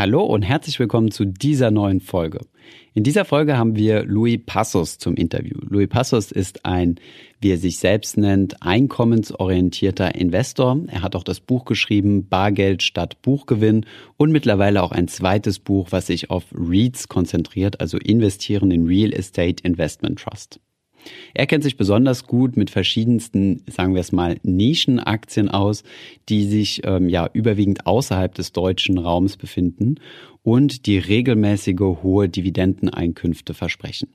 Hallo und herzlich willkommen zu dieser neuen Folge. In dieser Folge haben wir Louis Passos zum Interview. Louis Passos ist ein, wie er sich selbst nennt, einkommensorientierter Investor. Er hat auch das Buch geschrieben, Bargeld statt Buchgewinn und mittlerweile auch ein zweites Buch, was sich auf REITs konzentriert, also investieren in Real Estate Investment Trust. Er kennt sich besonders gut mit verschiedensten, sagen wir es mal, Nischenaktien aus, die sich ähm, ja überwiegend außerhalb des deutschen Raums befinden und die regelmäßige hohe Dividendeneinkünfte versprechen.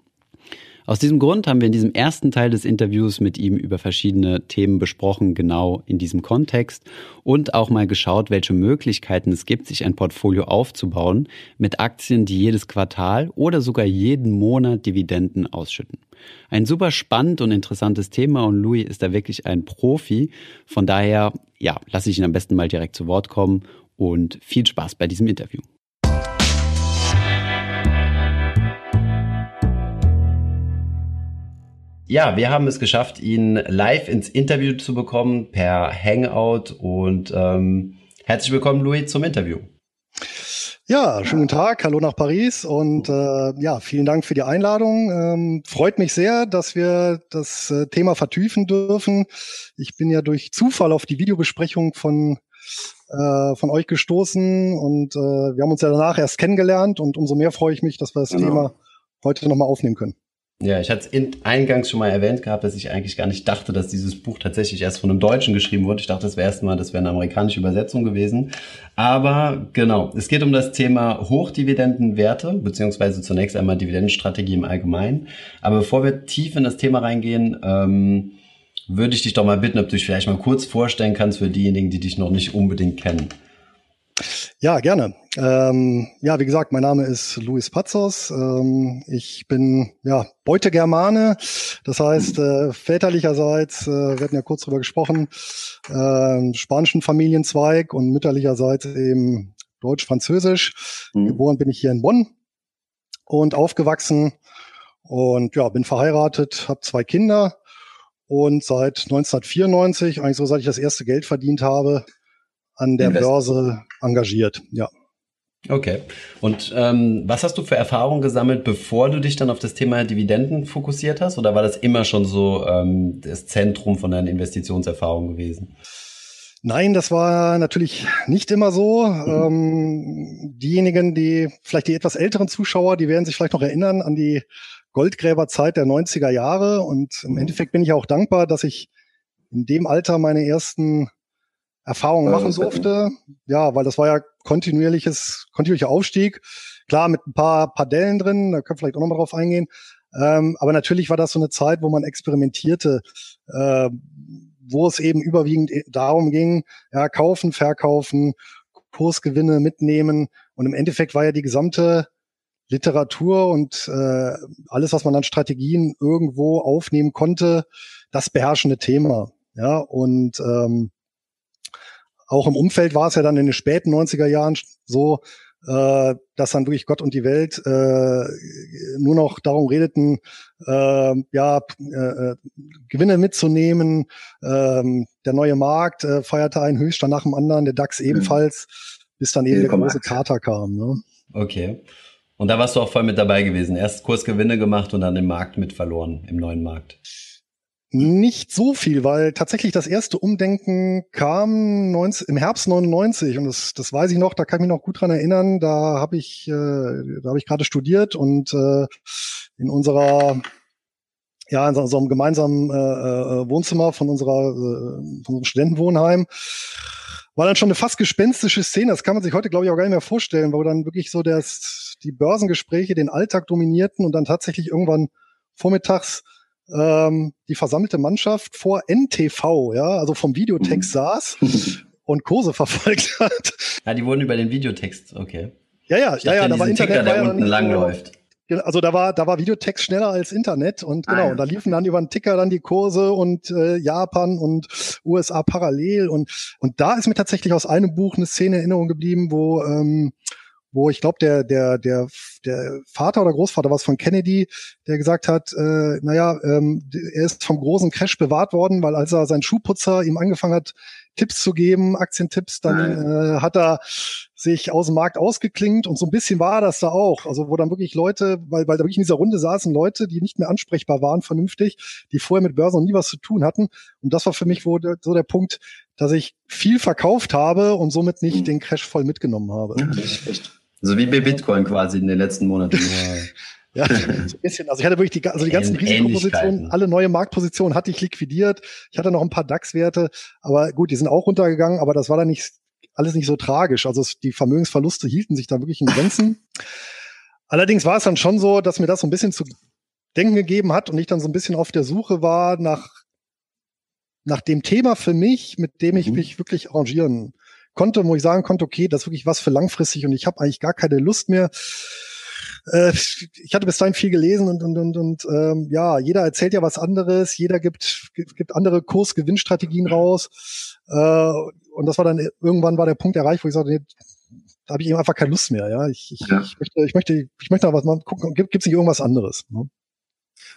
Aus diesem Grund haben wir in diesem ersten Teil des Interviews mit ihm über verschiedene Themen besprochen, genau in diesem Kontext und auch mal geschaut, welche Möglichkeiten es gibt, sich ein Portfolio aufzubauen mit Aktien, die jedes Quartal oder sogar jeden Monat Dividenden ausschütten. Ein super spannend und interessantes Thema und Louis ist da wirklich ein Profi. Von daher, ja, lasse ich ihn am besten mal direkt zu Wort kommen und viel Spaß bei diesem Interview. Ja, wir haben es geschafft, ihn live ins Interview zu bekommen per Hangout und ähm, herzlich willkommen, Louis, zum Interview. Ja, schönen Tag, hallo nach Paris und äh, ja, vielen Dank für die Einladung. Ähm, freut mich sehr, dass wir das äh, Thema vertiefen dürfen. Ich bin ja durch Zufall auf die Videobesprechung von äh, von euch gestoßen und äh, wir haben uns ja danach erst kennengelernt und umso mehr freue ich mich, dass wir das genau. Thema heute nochmal aufnehmen können. Ja, ich hatte es eingangs schon mal erwähnt gehabt, dass ich eigentlich gar nicht dachte, dass dieses Buch tatsächlich erst von einem Deutschen geschrieben wurde. Ich dachte, das wäre erstmal, das wäre eine amerikanische Übersetzung gewesen. Aber genau, es geht um das Thema Hochdividendenwerte, beziehungsweise zunächst einmal Dividendenstrategie im Allgemeinen. Aber bevor wir tief in das Thema reingehen, ähm, würde ich dich doch mal bitten, ob du dich vielleicht mal kurz vorstellen kannst für diejenigen, die dich noch nicht unbedingt kennen. Ja, gerne. Ähm, ja, wie gesagt, mein Name ist Luis Pazos. Ähm, ich bin ja Beutegermane, das heißt äh, väterlicherseits, äh, wir hatten ja kurz drüber gesprochen, äh, spanischen Familienzweig und mütterlicherseits eben Deutsch-Französisch. Mhm. Geboren bin ich hier in Bonn und aufgewachsen und ja, bin verheiratet, habe zwei Kinder und seit 1994, eigentlich so seit ich das erste Geld verdient habe, an der Börse engagiert, ja. Okay. Und ähm, was hast du für Erfahrungen gesammelt, bevor du dich dann auf das Thema Dividenden fokussiert hast? Oder war das immer schon so ähm, das Zentrum von deinen Investitionserfahrungen gewesen? Nein, das war natürlich nicht immer so. Mhm. Ähm, diejenigen, die vielleicht die etwas älteren Zuschauer, die werden sich vielleicht noch erinnern an die Goldgräberzeit der 90er Jahre. Und im mhm. Endeffekt bin ich auch dankbar, dass ich in dem Alter meine ersten Erfahrungen machen durfte. Ja, weil das war ja kontinuierliches, kontinuierlicher Aufstieg. Klar, mit ein paar, paar Dellen drin, da können wir vielleicht auch nochmal drauf eingehen. Ähm, aber natürlich war das so eine Zeit, wo man experimentierte, äh, wo es eben überwiegend darum ging, ja, kaufen, verkaufen, Kursgewinne mitnehmen. Und im Endeffekt war ja die gesamte Literatur und äh, alles, was man an Strategien irgendwo aufnehmen konnte, das beherrschende Thema. Ja, und ähm, auch im Umfeld war es ja dann in den späten 90er Jahren so, äh, dass dann wirklich Gott und die Welt äh, nur noch darum redeten, äh, ja, äh, Gewinne mitzunehmen. Ähm, der neue Markt äh, feierte einen Höchststand nach dem anderen, der DAX mhm. ebenfalls, bis dann eben der große Kater kam. Ne? Okay. Und da warst du auch voll mit dabei gewesen. Erst Kursgewinne gemacht und dann den Markt mit verloren, im neuen Markt. Nicht so viel, weil tatsächlich das erste Umdenken kam 19, im Herbst 99 und das, das weiß ich noch, da kann ich mich noch gut dran erinnern. Da habe ich, äh, da habe ich gerade studiert und äh, in unserer ja, in so einem gemeinsamen äh, äh, Wohnzimmer von unserer äh, von unserem Studentenwohnheim war dann schon eine fast gespenstische Szene. Das kann man sich heute, glaube ich, auch gar nicht mehr vorstellen, wo dann wirklich so das, die Börsengespräche den Alltag dominierten und dann tatsächlich irgendwann vormittags ähm, die versammelte Mannschaft vor NTV, ja, also vom Videotext mhm. saß und Kurse verfolgt hat. Ja, die wurden über den Videotext, okay. Ja, ja, ja, ja, da war Internet, Ticker, der war unten lang läuft. Also da war, da war Videotext schneller als Internet und genau, ah, ja. da liefen dann über den Ticker dann die Kurse und äh, Japan und USA parallel und und da ist mir tatsächlich aus einem Buch eine Szene in Erinnerung geblieben, wo ähm, wo ich glaube, der, der, der, der Vater oder Großvater was von Kennedy, der gesagt hat, äh, naja, ähm, er ist vom großen Crash bewahrt worden, weil als er sein Schuhputzer ihm angefangen hat, Tipps zu geben, Aktientipps, dann äh, hat er sich aus dem Markt ausgeklingt und so ein bisschen war das da auch. Also wo dann wirklich Leute, weil, weil da wirklich in dieser Runde saßen Leute, die nicht mehr ansprechbar waren vernünftig, die vorher mit Börsen noch nie was zu tun hatten. Und das war für mich wo der, so der Punkt, dass ich viel verkauft habe und somit nicht mhm. den Crash voll mitgenommen habe. Ja, echt. So wie bei Bitcoin quasi in den letzten Monaten. Ja, so ein bisschen. Also ich hatte wirklich die, also die ganzen Risikopositionen, alle neue Marktpositionen hatte ich liquidiert. Ich hatte noch ein paar DAX-Werte, aber gut, die sind auch runtergegangen, aber das war dann nicht alles nicht so tragisch. Also es, die Vermögensverluste hielten sich da wirklich in Grenzen. Allerdings war es dann schon so, dass mir das so ein bisschen zu denken gegeben hat und ich dann so ein bisschen auf der Suche war nach nach dem Thema für mich, mit dem ich mhm. mich wirklich arrangieren konnte, wo ich sagen konnte, okay, das ist wirklich was für langfristig und ich habe eigentlich gar keine Lust mehr äh, ich hatte bis dahin viel gelesen und und und, und ähm, ja, jeder erzählt ja was anderes, jeder gibt gibt andere Kursgewinnstrategien raus äh, und das war dann irgendwann war der Punkt erreicht, wo ich sagte, nee, da habe ich eben einfach keine Lust mehr. Ja, ich, ich, ja. ich möchte ich möchte ich möchte noch was mal gucken, gibt es nicht irgendwas anderes? Ne?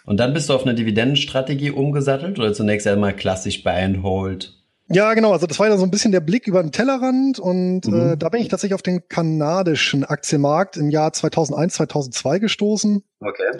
Und dann bist du auf eine Dividendenstrategie umgesattelt oder zunächst einmal klassisch Buy and Hold? Ja, genau. Also das war ja so ein bisschen der Blick über den Tellerrand und mhm. äh, da bin ich tatsächlich auf den kanadischen Aktienmarkt im Jahr 2001, 2002 gestoßen. Okay.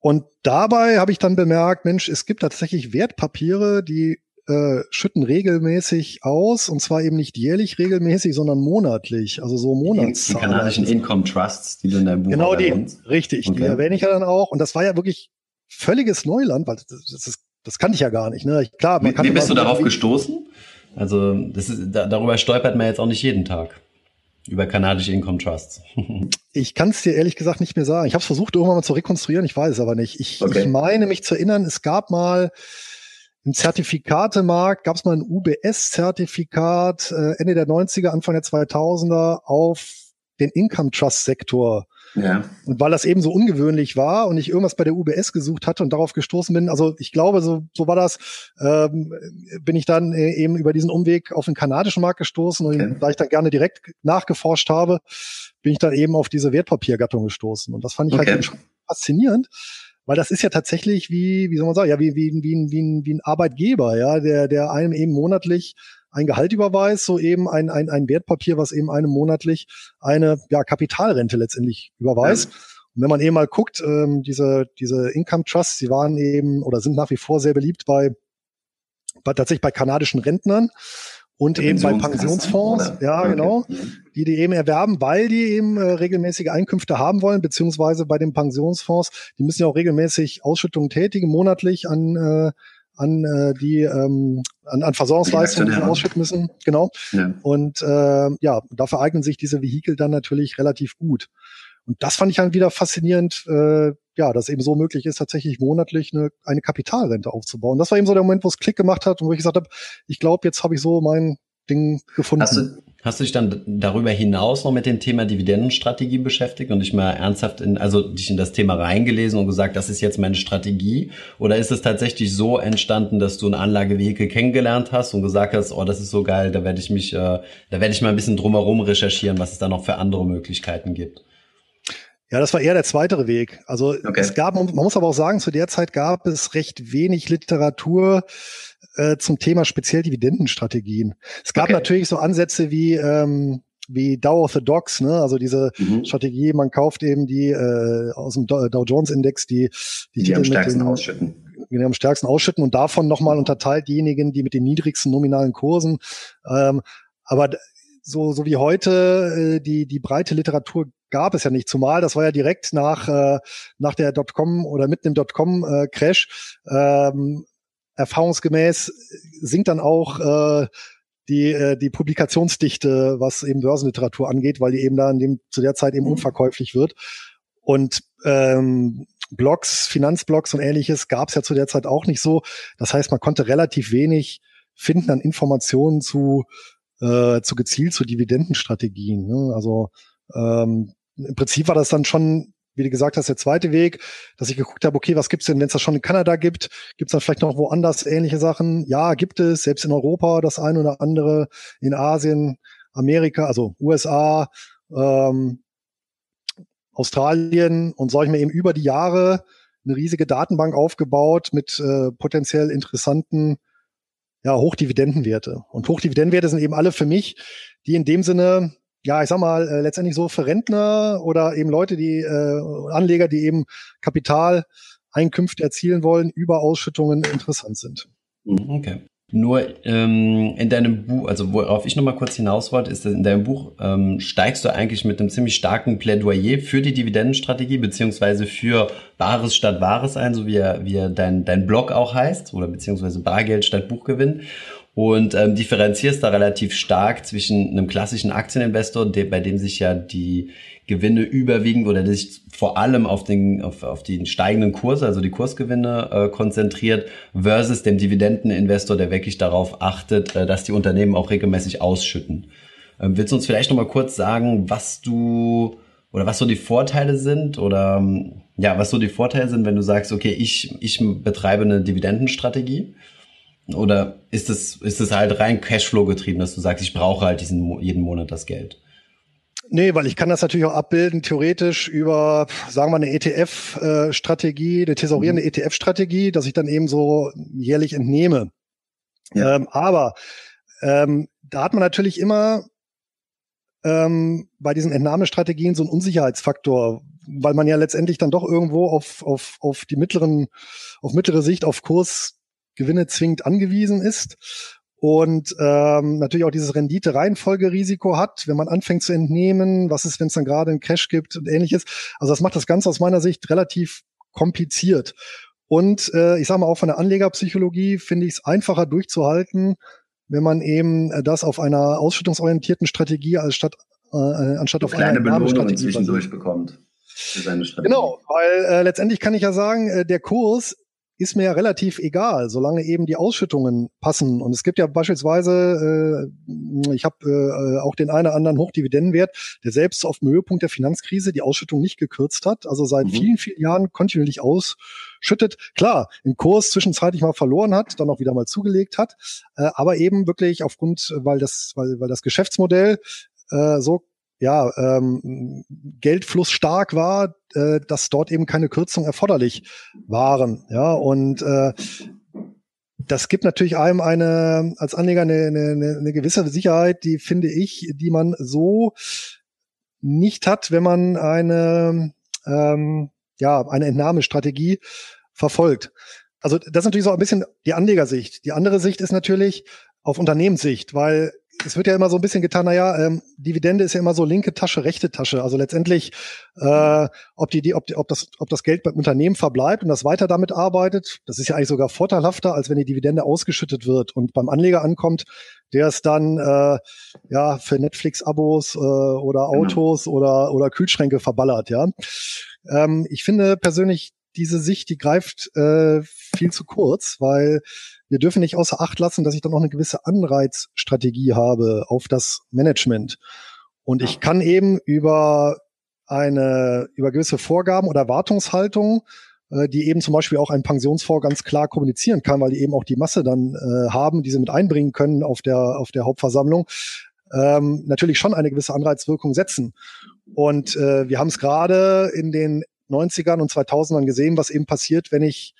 Und dabei habe ich dann bemerkt, Mensch, es gibt tatsächlich Wertpapiere, die äh, schütten regelmäßig aus und zwar eben nicht jährlich regelmäßig, sondern monatlich, also so Monatszahlen. Die kanadischen Income Trusts, die du in deinem Buch Genau die, richtig, okay. die erwähne ich ja dann auch und das war ja wirklich völliges Neuland, weil das, das ist das kannte ich ja gar nicht. Ne? Klar, man kann wie, wie bist du darauf gestoßen? Also das ist, da, darüber stolpert man jetzt auch nicht jeden Tag. Über kanadische Income Trusts. ich kann es dir ehrlich gesagt nicht mehr sagen. Ich habe es versucht, irgendwann mal zu rekonstruieren, ich weiß es aber nicht. Ich, okay. ich meine mich zu erinnern, es gab mal im Zertifikatemarkt, gab es mal ein UBS-Zertifikat äh, Ende der 90er, Anfang der 2000er auf den Income Trust Sektor ja. Und weil das eben so ungewöhnlich war und ich irgendwas bei der UBS gesucht hatte und darauf gestoßen bin, also ich glaube, so, so war das, ähm, bin ich dann äh, eben über diesen Umweg auf den kanadischen Markt gestoßen und okay. da ich dann gerne direkt nachgeforscht habe, bin ich dann eben auf diese Wertpapiergattung gestoßen. Und das fand ich halt okay. halt eben faszinierend weil das ist ja tatsächlich wie, wie soll man sagen, ja, wie, wie, wie, wie, wie, ein, wie ein Arbeitgeber, ja, der, der einem eben monatlich ein Gehalt überweist, so eben ein, ein, ein Wertpapier, was eben einem monatlich eine ja, Kapitalrente letztendlich überweist. Ja. Und wenn man eben mal guckt, ähm, diese, diese Income Trusts, die waren eben oder sind nach wie vor sehr beliebt bei, bei tatsächlich bei kanadischen Rentnern und eben bei Pensionsfonds, ja okay. genau, mhm. die die eben erwerben, weil die eben äh, regelmäßige Einkünfte haben wollen, beziehungsweise bei den Pensionsfonds, die müssen ja auch regelmäßig Ausschüttungen tätigen, monatlich an äh, an äh, die ähm, an, an Versorgungsleistungen, die sie ausschütten müssen. Genau. Ja. Und äh, ja, dafür eignen sich diese Vehikel dann natürlich relativ gut. Und das fand ich dann wieder faszinierend, äh, ja, dass eben so möglich ist, tatsächlich monatlich eine, eine Kapitalrente aufzubauen. Das war eben so der Moment, wo es Klick gemacht hat und wo ich gesagt habe, ich glaube, jetzt habe ich so mein Ding gefunden. Hast du, hast du dich dann darüber hinaus noch mit dem Thema Dividendenstrategie beschäftigt und dich mal ernsthaft in, also dich in das Thema reingelesen und gesagt, das ist jetzt meine Strategie? Oder ist es tatsächlich so entstanden, dass du ein Anlagevehikel kennengelernt hast und gesagt hast, oh, das ist so geil, da werde ich mich, äh, da werde ich mal ein bisschen drumherum recherchieren, was es da noch für andere Möglichkeiten gibt? Ja, das war eher der zweite Weg. Also okay. es gab, man muss aber auch sagen, zu der Zeit gab es recht wenig Literatur äh, zum Thema speziell Dividendenstrategien. Es gab okay. natürlich so Ansätze wie ähm, wie Dow of the Dogs, ne? also diese mhm. Strategie, man kauft eben die äh, aus dem Dow Jones Index die die, die am stärksten den, ausschütten. Die am stärksten ausschütten und davon nochmal unterteilt diejenigen, die mit den niedrigsten nominalen Kursen. Ähm, aber so, so wie heute äh, die, die breite Literatur gab es ja nicht. Zumal das war ja direkt nach, äh, nach der Dotcom oder mitten im Dotcom-Crash. Äh, ähm, erfahrungsgemäß sinkt dann auch äh, die, äh, die Publikationsdichte, was eben Börsenliteratur angeht, weil die eben da in dem, zu der Zeit eben mhm. unverkäuflich wird. Und ähm, Blogs, Finanzblogs und ähnliches gab es ja zu der Zeit auch nicht so. Das heißt, man konnte relativ wenig finden an Informationen zu, äh, zu gezielt zu Dividendenstrategien. Ne? Also ähm, im Prinzip war das dann schon, wie du gesagt hast, der zweite Weg, dass ich geguckt habe, okay, was gibt's denn, wenn es das schon in Kanada gibt, gibt's dann vielleicht noch woanders ähnliche Sachen? Ja, gibt es, selbst in Europa das eine oder andere, in Asien, Amerika, also USA, ähm, Australien und so habe ich mir eben über die Jahre eine riesige Datenbank aufgebaut mit äh, potenziell interessanten ja, Hochdividendenwerte. Und Hochdividendenwerte sind eben alle für mich, die in dem Sinne, ja, ich sag mal, äh, letztendlich so für Rentner oder eben Leute, die äh, Anleger, die eben Kapitaleinkünfte erzielen wollen, über Ausschüttungen interessant sind. Mhm, okay. Nur ähm, in deinem Buch, also worauf ich nochmal kurz hinaus wollte, ist, in deinem Buch ähm, steigst du eigentlich mit einem ziemlich starken Plädoyer für die Dividendenstrategie beziehungsweise für Bares statt Wahres ein, so wie, wie dein, dein Blog auch heißt, oder beziehungsweise Bargeld statt Buchgewinn und ähm, differenzierst da relativ stark zwischen einem klassischen Aktieninvestor, der, bei dem sich ja die Gewinne überwiegend oder sich vor allem auf den, auf, auf den steigenden Kurs, also die Kursgewinne äh, konzentriert, versus dem Dividendeninvestor, der wirklich darauf achtet, äh, dass die Unternehmen auch regelmäßig ausschütten. Ähm, willst du uns vielleicht nochmal kurz sagen, was du oder was so die Vorteile sind oder ja, was so die Vorteile sind, wenn du sagst, okay, ich, ich betreibe eine Dividendenstrategie oder ist es, ist es halt rein Cashflow getrieben, dass du sagst, ich brauche halt diesen, jeden Monat das Geld? Nee, weil ich kann das natürlich auch abbilden, theoretisch über, sagen wir, eine ETF-Strategie, eine thesaurierende mhm. ETF-Strategie, dass ich dann eben so jährlich entnehme. Ja. Ähm, aber ähm, da hat man natürlich immer ähm, bei diesen Entnahmestrategien so einen Unsicherheitsfaktor, weil man ja letztendlich dann doch irgendwo auf, auf, auf die mittleren, auf mittlere Sicht auf Kurs Gewinne zwingend angewiesen ist und ähm, natürlich auch dieses Rendite-Reihenfolgerisiko hat, wenn man anfängt zu entnehmen, was ist, wenn es dann gerade einen Crash gibt und ähnliches. Also das macht das Ganze aus meiner Sicht relativ kompliziert. Und äh, ich sage mal auch von der Anlegerpsychologie finde ich es einfacher durchzuhalten, wenn man eben äh, das auf einer ausschüttungsorientierten Strategie als statt, äh, anstatt auf eine kleine Belohnung zwischendurch bekommt. Genau, weil äh, letztendlich kann ich ja sagen, äh, der Kurs ist mir ja relativ egal, solange eben die Ausschüttungen passen. Und es gibt ja beispielsweise, äh, ich habe äh, auch den einen oder anderen Hochdividendenwert, der selbst auf dem Höhepunkt der Finanzkrise die Ausschüttung nicht gekürzt hat, also seit mhm. vielen, vielen Jahren kontinuierlich ausschüttet. Klar, im Kurs zwischenzeitlich mal verloren hat, dann auch wieder mal zugelegt hat, äh, aber eben wirklich aufgrund, weil das, weil, weil das Geschäftsmodell äh, so ja, ähm, Geldfluss stark war, äh, dass dort eben keine Kürzungen erforderlich waren. Ja, und äh, das gibt natürlich einem eine als Anleger eine, eine, eine gewisse Sicherheit, die finde ich, die man so nicht hat, wenn man eine ähm, ja eine Entnahmestrategie verfolgt. Also das ist natürlich so ein bisschen die Anlegersicht. Die andere Sicht ist natürlich auf Unternehmenssicht, weil es wird ja immer so ein bisschen getan, naja, ähm, Dividende ist ja immer so linke Tasche, rechte Tasche. Also letztendlich, äh, ob die, die, ob, die, ob das, ob das Geld beim Unternehmen verbleibt und das weiter damit arbeitet, das ist ja eigentlich sogar vorteilhafter, als wenn die Dividende ausgeschüttet wird und beim Anleger ankommt, der es dann äh, ja für Netflix-Abos äh, oder genau. Autos genau. oder oder Kühlschränke verballert. Ja, ähm, ich finde persönlich diese Sicht, die greift äh, viel zu kurz, weil wir dürfen nicht außer Acht lassen, dass ich dann auch eine gewisse Anreizstrategie habe auf das Management. Und ich kann eben über eine, über gewisse Vorgaben oder Erwartungshaltung, äh, die eben zum Beispiel auch ein Pensionsfonds ganz klar kommunizieren kann, weil die eben auch die Masse dann äh, haben, die sie mit einbringen können auf der, auf der Hauptversammlung, ähm, natürlich schon eine gewisse Anreizwirkung setzen. Und äh, wir haben es gerade in den 90ern und 2000ern gesehen, was eben passiert, wenn ich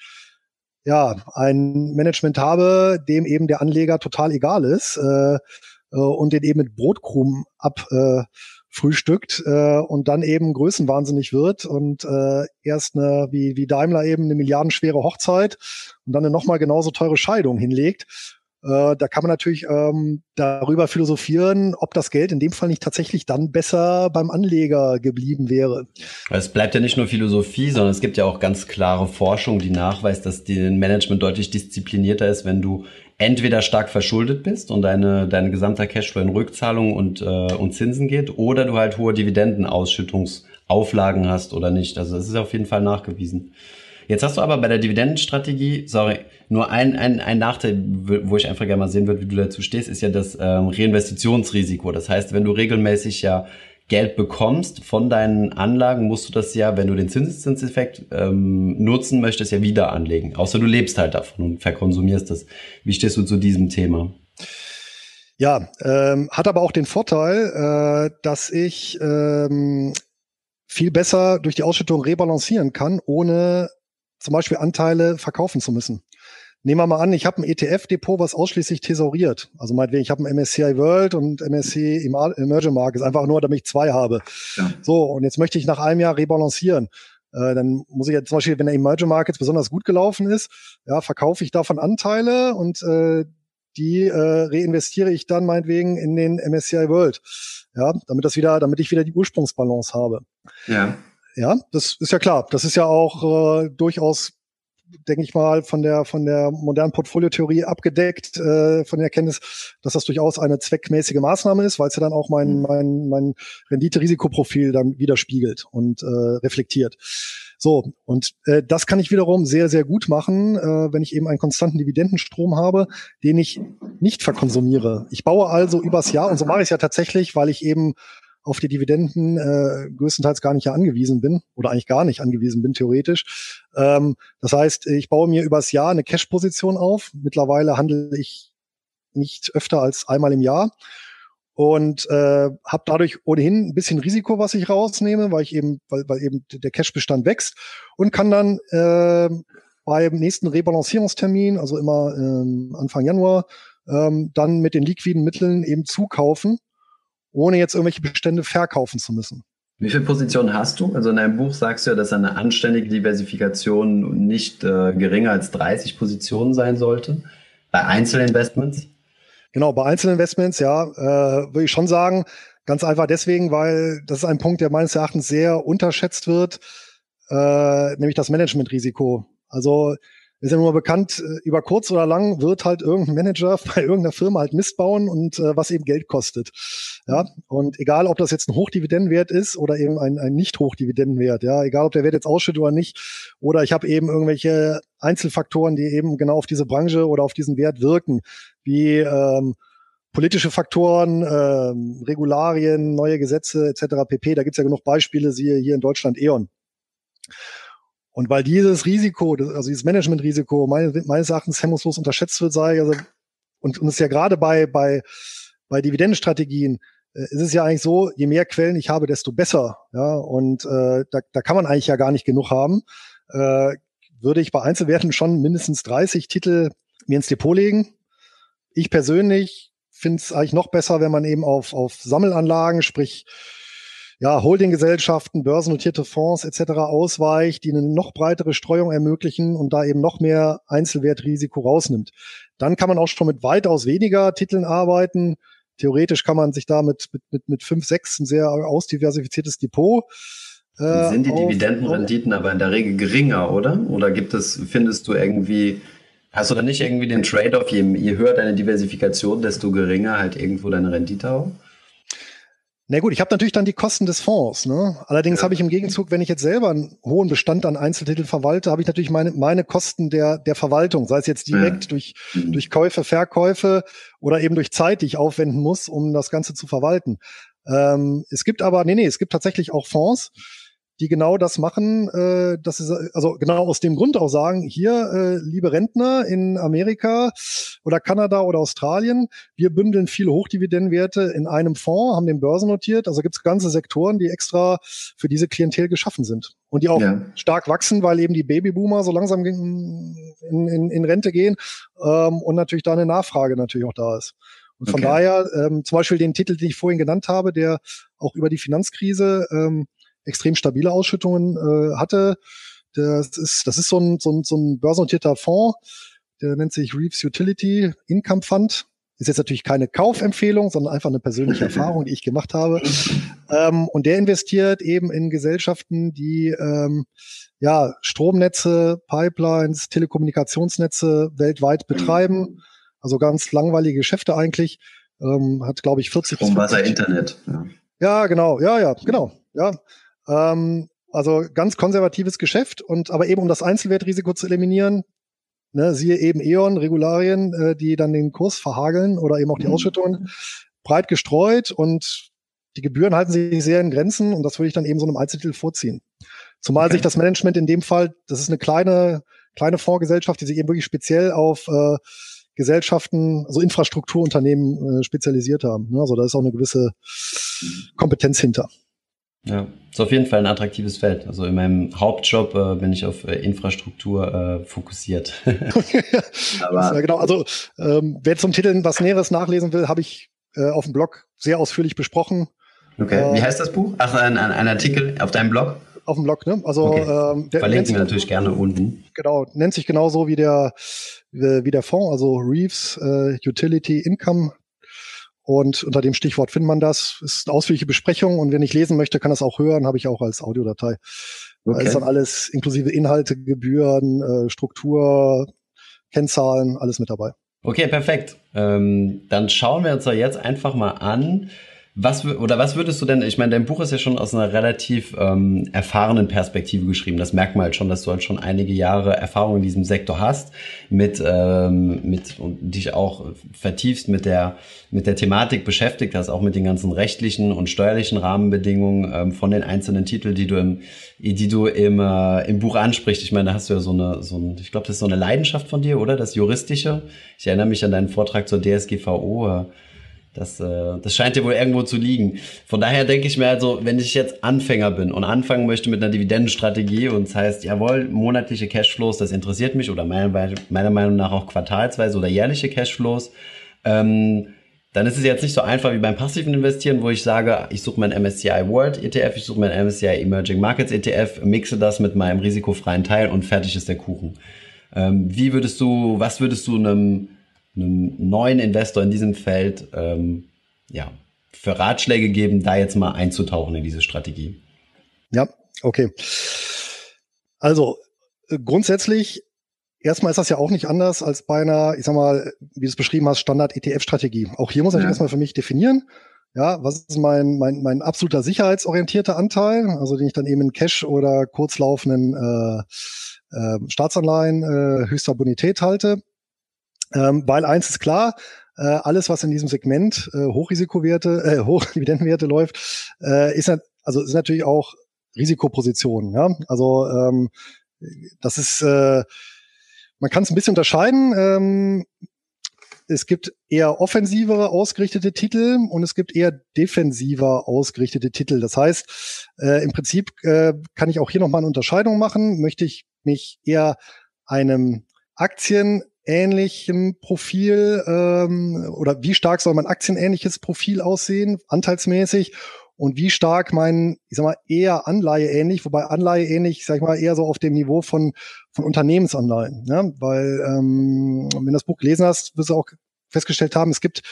ja, ein Management habe, dem eben der Anleger total egal ist äh, äh, und den eben mit Brotkrumen abfrühstückt äh, äh, und dann eben größenwahnsinnig wird und äh, erst eine, wie, wie Daimler eben eine milliardenschwere Hochzeit und dann eine nochmal genauso teure Scheidung hinlegt äh, da kann man natürlich ähm, darüber philosophieren, ob das Geld in dem Fall nicht tatsächlich dann besser beim Anleger geblieben wäre. Es bleibt ja nicht nur Philosophie, sondern es gibt ja auch ganz klare Forschung, die nachweist, dass dein Management deutlich disziplinierter ist, wenn du entweder stark verschuldet bist und deine, dein gesamter Cashflow in Rückzahlungen und, äh, und Zinsen geht, oder du halt hohe Dividendenausschüttungsauflagen hast oder nicht. Also das ist auf jeden Fall nachgewiesen. Jetzt hast du aber bei der Dividendenstrategie, sorry, nur ein, ein, ein Nachteil, wo ich einfach gerne mal sehen würde, wie du dazu stehst, ist ja das ähm, Reinvestitionsrisiko. Das heißt, wenn du regelmäßig ja Geld bekommst von deinen Anlagen, musst du das ja, wenn du den Zinseszinseffekt ähm, nutzen möchtest, ja wieder anlegen. Außer du lebst halt davon und verkonsumierst das. Wie stehst du zu diesem Thema? Ja, ähm, hat aber auch den Vorteil, äh, dass ich ähm, viel besser durch die Ausschüttung rebalancieren kann, ohne zum Beispiel Anteile verkaufen zu müssen. nehmen wir mal an, ich habe ein ETF-Depot, was ausschließlich thesauriert. Also meinetwegen, ich habe ein MSCI World und MSCI Emerging Markets, einfach nur, damit ich zwei habe. Ja. So, und jetzt möchte ich nach einem Jahr rebalancieren. Äh, dann muss ich jetzt zum Beispiel, wenn der Emerging Markets besonders gut gelaufen ist, ja, verkaufe ich davon Anteile und äh, die äh, reinvestiere ich dann meinetwegen in den MSCI World. Ja, damit das wieder, damit ich wieder die Ursprungsbalance habe. Ja. Ja, das ist ja klar. Das ist ja auch äh, durchaus denke ich mal, von der von der modernen Portfoliotheorie abgedeckt, äh, von der Erkenntnis, dass das durchaus eine zweckmäßige Maßnahme ist, weil es ja dann auch mein mhm. mein mein Rendite-Risikoprofil dann widerspiegelt und äh, reflektiert. So, und äh, das kann ich wiederum sehr, sehr gut machen, äh, wenn ich eben einen konstanten Dividendenstrom habe, den ich nicht verkonsumiere. Ich baue also übers Jahr, und so mache ich es ja tatsächlich, weil ich eben auf die Dividenden äh, größtenteils gar nicht ja angewiesen bin oder eigentlich gar nicht angewiesen bin, theoretisch. Ähm, das heißt, ich baue mir übers Jahr eine Cash-Position auf. Mittlerweile handle ich nicht öfter als einmal im Jahr und äh, habe dadurch ohnehin ein bisschen Risiko, was ich rausnehme, weil ich eben, weil, weil eben der Cash-Bestand wächst und kann dann äh, beim nächsten Rebalancierungstermin, also immer ähm, Anfang Januar, ähm, dann mit den liquiden Mitteln eben zukaufen ohne jetzt irgendwelche Bestände verkaufen zu müssen. Wie viele Positionen hast du? Also in deinem Buch sagst du ja, dass eine anständige Diversifikation nicht äh, geringer als 30 Positionen sein sollte. Bei Einzelinvestments? Genau, bei Einzelinvestments, ja, äh, würde ich schon sagen. Ganz einfach deswegen, weil das ist ein Punkt, der meines Erachtens sehr unterschätzt wird, äh, nämlich das Managementrisiko. Also ist ja nur bekannt, äh, über kurz oder lang wird halt irgendein Manager bei irgendeiner Firma halt Mist bauen und äh, was eben Geld kostet. Ja, und egal, ob das jetzt ein Hochdividendenwert ist oder eben ein, ein Nicht-Hochdividendenwert, ja, egal, ob der Wert jetzt ausschüttet oder nicht, oder ich habe eben irgendwelche Einzelfaktoren, die eben genau auf diese Branche oder auf diesen Wert wirken, wie ähm, politische Faktoren, ähm, Regularien, neue Gesetze etc. pp. Da gibt's ja genug Beispiele, siehe hier in Deutschland E.ON. Und weil dieses Risiko, also dieses Managementrisiko meines, Erachtens hemmungslos unterschätzt wird, sei also, und, und es ist ja gerade bei, bei, bei Dividendenstrategien, äh, ist es ja eigentlich so, je mehr Quellen ich habe, desto besser. Ja, und äh, da, da kann man eigentlich ja gar nicht genug haben. Äh, würde ich bei Einzelwerten schon mindestens 30 Titel mir ins Depot legen. Ich persönlich finde es eigentlich noch besser, wenn man eben auf, auf Sammelanlagen, sprich ja, Holdinggesellschaften, börsennotierte Fonds etc. ausweicht, die eine noch breitere Streuung ermöglichen und da eben noch mehr Einzelwertrisiko rausnimmt. Dann kann man auch schon mit weitaus weniger Titeln arbeiten. Theoretisch kann man sich da mit, mit, mit, mit fünf, sechs ein sehr ausdiversifiziertes Depot äh, sind die Dividendenrenditen aber in der Regel geringer, oder? Oder gibt es, findest du irgendwie, hast du da nicht irgendwie den Trade-off, je, je höher deine Diversifikation, desto geringer halt irgendwo deine Rendite auch? Na gut, ich habe natürlich dann die Kosten des Fonds. Ne? Allerdings ja. habe ich im Gegenzug, wenn ich jetzt selber einen hohen Bestand an Einzeltiteln verwalte, habe ich natürlich meine, meine Kosten der, der Verwaltung, sei es jetzt direkt ja. durch, mhm. durch Käufe, Verkäufe oder eben durch Zeit, die ich aufwenden muss, um das Ganze zu verwalten. Ähm, es gibt aber, nee, nee, es gibt tatsächlich auch Fonds, die genau das machen, äh, das ist also genau aus dem Grund auch sagen, hier, äh, liebe Rentner in Amerika oder Kanada oder Australien, wir bündeln viele Hochdividendenwerte in einem Fonds, haben den Börsen notiert. Also gibt es ganze Sektoren, die extra für diese Klientel geschaffen sind und die auch ja. stark wachsen, weil eben die Babyboomer so langsam in, in, in Rente gehen ähm, und natürlich da eine Nachfrage natürlich auch da ist. Und von okay. daher, ähm, zum Beispiel den Titel, den ich vorhin genannt habe, der auch über die Finanzkrise ähm, extrem stabile Ausschüttungen äh, hatte. Das ist, das ist so ein, so ein, so ein börsennotierter Fonds, der nennt sich Reeves Utility Income Fund. Ist jetzt natürlich keine Kaufempfehlung, sondern einfach eine persönliche Erfahrung, die ich gemacht habe. Ähm, und der investiert eben in Gesellschaften, die ähm, ja Stromnetze, Pipelines, Telekommunikationsnetze weltweit betreiben. Also ganz langweilige Geschäfte eigentlich. Ähm, hat, glaube ich, 40 Strom, Wasser, Internet. Ja. ja, genau. Ja, ja, genau. Ja. Ähm, also ganz konservatives Geschäft und aber eben um das Einzelwertrisiko zu eliminieren, ne, siehe eben E.ON, Regularien, äh, die dann den Kurs verhageln oder eben auch die mhm. Ausschüttungen, breit gestreut und die Gebühren halten sich sehr in Grenzen und das würde ich dann eben so einem Einzeltitel vorziehen. Zumal okay. sich das Management in dem Fall, das ist eine kleine, kleine Fondsgesellschaft, die sich eben wirklich speziell auf äh, Gesellschaften, also Infrastrukturunternehmen äh, spezialisiert haben. Ne? Also da ist auch eine gewisse Kompetenz hinter. Ja, ist auf jeden Fall ein attraktives Feld. Also in meinem Hauptjob äh, bin ich auf äh, Infrastruktur äh, fokussiert. Aber ja, genau, also ähm, wer zum Titel was Näheres nachlesen will, habe ich äh, auf dem Blog sehr ausführlich besprochen. Okay, wie heißt das Buch? Ach, ein, ein, ein Artikel auf deinem Blog? Auf dem Blog, ne? Also okay. ähm, der verlinken wir natürlich gerne unten. Genau, nennt sich genauso wie der wie der Fonds, also Reeves äh, Utility Income und unter dem Stichwort findet man das. Ist eine ausführliche Besprechung und wenn ich lesen möchte, kann das auch hören, habe ich auch als Audiodatei. Okay. Da ist dann alles inklusive Inhalte, Gebühren, äh, Struktur, Kennzahlen, alles mit dabei. Okay, perfekt. Ähm, dann schauen wir uns doch jetzt einfach mal an, was oder was würdest du denn? Ich meine, dein Buch ist ja schon aus einer relativ ähm, erfahrenen Perspektive geschrieben. Das merkt man halt schon, dass du halt schon einige Jahre Erfahrung in diesem Sektor hast, mit ähm, mit und dich auch vertiefst mit der mit der Thematik beschäftigt hast, auch mit den ganzen rechtlichen und steuerlichen Rahmenbedingungen ähm, von den einzelnen Titeln, die du im die du im äh, im Buch ansprichst. Ich meine, da hast du ja so eine so ein, ich glaube, das ist so eine Leidenschaft von dir, oder das juristische. Ich erinnere mich an deinen Vortrag zur DSGVO. Äh, das, äh, das scheint dir wohl irgendwo zu liegen. Von daher denke ich mir also, wenn ich jetzt Anfänger bin und anfangen möchte mit einer Dividendenstrategie und es das heißt, jawohl, monatliche Cashflows, das interessiert mich oder meiner, Meinung nach auch quartalsweise oder jährliche Cashflows, ähm, dann ist es jetzt nicht so einfach wie beim passiven Investieren, wo ich sage, ich suche mein MSCI World ETF, ich suche mein MSCI Emerging Markets ETF, mixe das mit meinem risikofreien Teil und fertig ist der Kuchen. Ähm, wie würdest du, was würdest du einem einem neuen Investor in diesem Feld ähm, ja, für Ratschläge geben, da jetzt mal einzutauchen in diese Strategie? Ja, okay. Also äh, grundsätzlich, erstmal ist das ja auch nicht anders als bei einer, ich sag mal, wie du es beschrieben hast, Standard-ETF-Strategie. Auch hier muss ich ja. erstmal für mich definieren. Ja, was ist mein, mein, mein absoluter sicherheitsorientierter Anteil, also den ich dann eben in Cash oder kurzlaufenden äh, äh, Staatsanleihen äh, höchster Bonität halte. Ähm, weil eins ist klar, äh, alles, was in diesem Segment äh, Hochrisikowerte, äh, Hochdividendenwerte läuft, äh, ist, also ist natürlich auch Risikopositionen. Ja? Also ähm, das ist, äh, man kann es ein bisschen unterscheiden. Ähm, es gibt eher offensivere ausgerichtete Titel und es gibt eher defensiver ausgerichtete Titel. Das heißt, äh, im Prinzip äh, kann ich auch hier nochmal eine Unterscheidung machen. Möchte ich mich eher einem Aktien ähnlichem Profil ähm, oder wie stark soll mein aktienähnliches Profil aussehen, anteilsmäßig und wie stark mein, ich sag mal, eher Anleihe ähnlich, wobei Anleihe ähnlich, sag ich mal, eher so auf dem Niveau von, von Unternehmensanleihen. Ja? Weil, ähm, wenn du das Buch gelesen hast, wirst du auch festgestellt haben, es gibt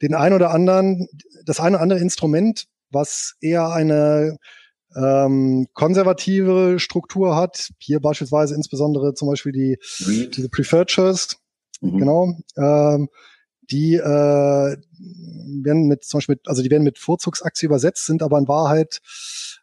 den ein oder anderen, das eine oder andere Instrument, was eher eine ähm, konservative Struktur hat. Hier beispielsweise insbesondere zum Beispiel die Read. diese Preferred Shares, mhm. genau. Ähm, die äh, werden mit zum Beispiel, also die werden mit Vorzugsaktie übersetzt, sind aber in Wahrheit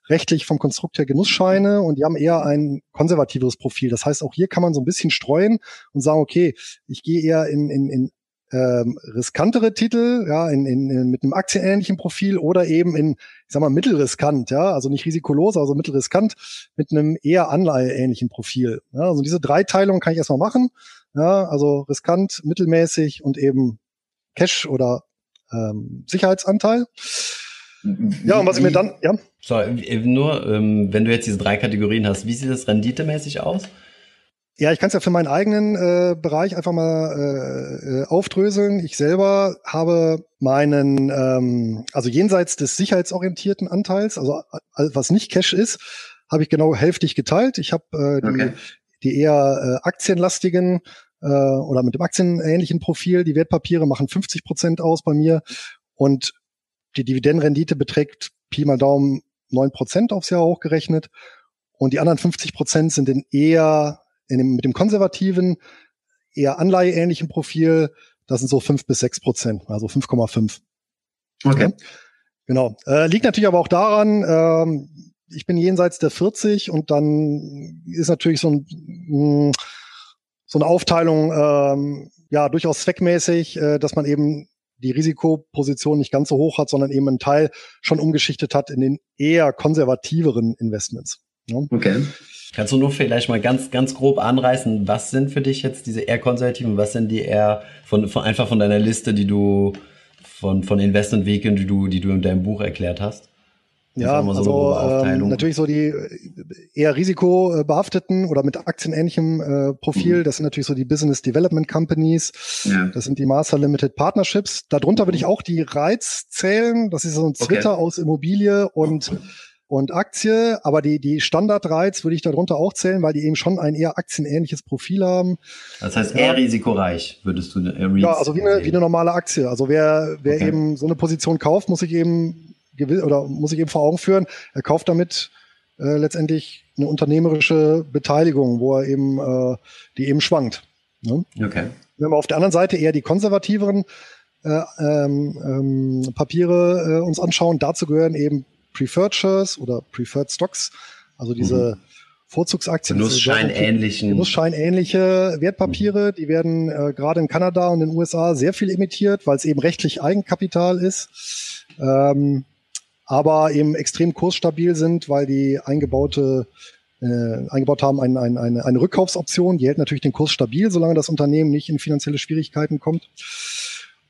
rechtlich vom Konstrukt her Genussscheine und die haben eher ein konservatives Profil. Das heißt, auch hier kann man so ein bisschen streuen und sagen, okay, ich gehe eher in, in, in ähm, riskantere Titel, ja, in, in, in, mit einem aktienähnlichen Profil oder eben in, ich sag mal, mittelriskant, ja, also nicht risikolos, also mittelriskant mit einem eher anleiheähnlichen Profil. Ja, also diese drei Teilungen kann ich erstmal machen, ja, also riskant, mittelmäßig und eben Cash oder ähm, Sicherheitsanteil. Ja, und was ich mir dann, ja. So, nur, ähm, wenn du jetzt diese drei Kategorien hast, wie sieht das renditemäßig aus? Ja, ich kann es ja für meinen eigenen äh, Bereich einfach mal äh, äh, aufdröseln. Ich selber habe meinen, ähm, also jenseits des sicherheitsorientierten Anteils, also was nicht Cash ist, habe ich genau hälftig geteilt. Ich habe äh, die, okay. die eher äh, aktienlastigen äh, oder mit dem aktienähnlichen Profil, die Wertpapiere machen 50 Prozent aus bei mir und die Dividendenrendite beträgt Pi mal Daumen neun Prozent aufs Jahr hochgerechnet und die anderen 50 Prozent sind in eher dem, mit dem konservativen, eher anleiheähnlichen Profil, das sind so fünf bis sechs Prozent, also 5,5. Okay. okay. Genau. Äh, liegt natürlich aber auch daran, ähm, ich bin jenseits der 40 und dann ist natürlich so, ein, mh, so eine Aufteilung ähm, ja durchaus zweckmäßig, äh, dass man eben die Risikoposition nicht ganz so hoch hat, sondern eben einen Teil schon umgeschichtet hat in den eher konservativeren Investments. Ja. Okay. Kannst du nur vielleicht mal ganz, ganz grob anreißen, was sind für dich jetzt diese eher konservativen, was sind die eher von, von einfach von deiner Liste, die du von, von Investmentwegen, die du, die du in deinem Buch erklärt hast? Ja, so also ähm, natürlich so die äh, eher risikobehafteten oder mit aktienähnlichem äh, Profil, mhm. das sind natürlich so die Business Development Companies, ja. das sind die Master Limited Partnerships. Darunter würde ich auch die Reiz zählen, das ist so ein Twitter okay. aus Immobilie und und Aktie, aber die, die Standardreiz würde ich darunter auch zählen, weil die eben schon ein eher aktienähnliches Profil haben. Das heißt eher ja. risikoreich, würdest du äh, Ja, also wie eine, wie eine normale Aktie. Also wer, wer okay. eben so eine Position kauft, muss sich eben oder muss ich eben vor Augen führen, er kauft damit äh, letztendlich eine unternehmerische Beteiligung, wo er eben, äh, die eben schwankt. Ne? Okay. Wenn wir auf der anderen Seite eher die konservativeren äh, ähm, ähm, Papiere äh, uns anschauen, dazu gehören eben Preferred Shares oder Preferred Stocks, also diese mhm. Vorzugsaktien. Genussscheinähnlichen. Genussscheinähnliche Wertpapiere, mhm. die werden äh, gerade in Kanada und in den USA sehr viel emittiert, weil es eben rechtlich Eigenkapital ist. Ähm, aber eben extrem kursstabil sind, weil die eingebaute äh, eingebaut haben ein, ein, eine, eine Rückkaufsoption. Die hält natürlich den Kurs stabil, solange das Unternehmen nicht in finanzielle Schwierigkeiten kommt.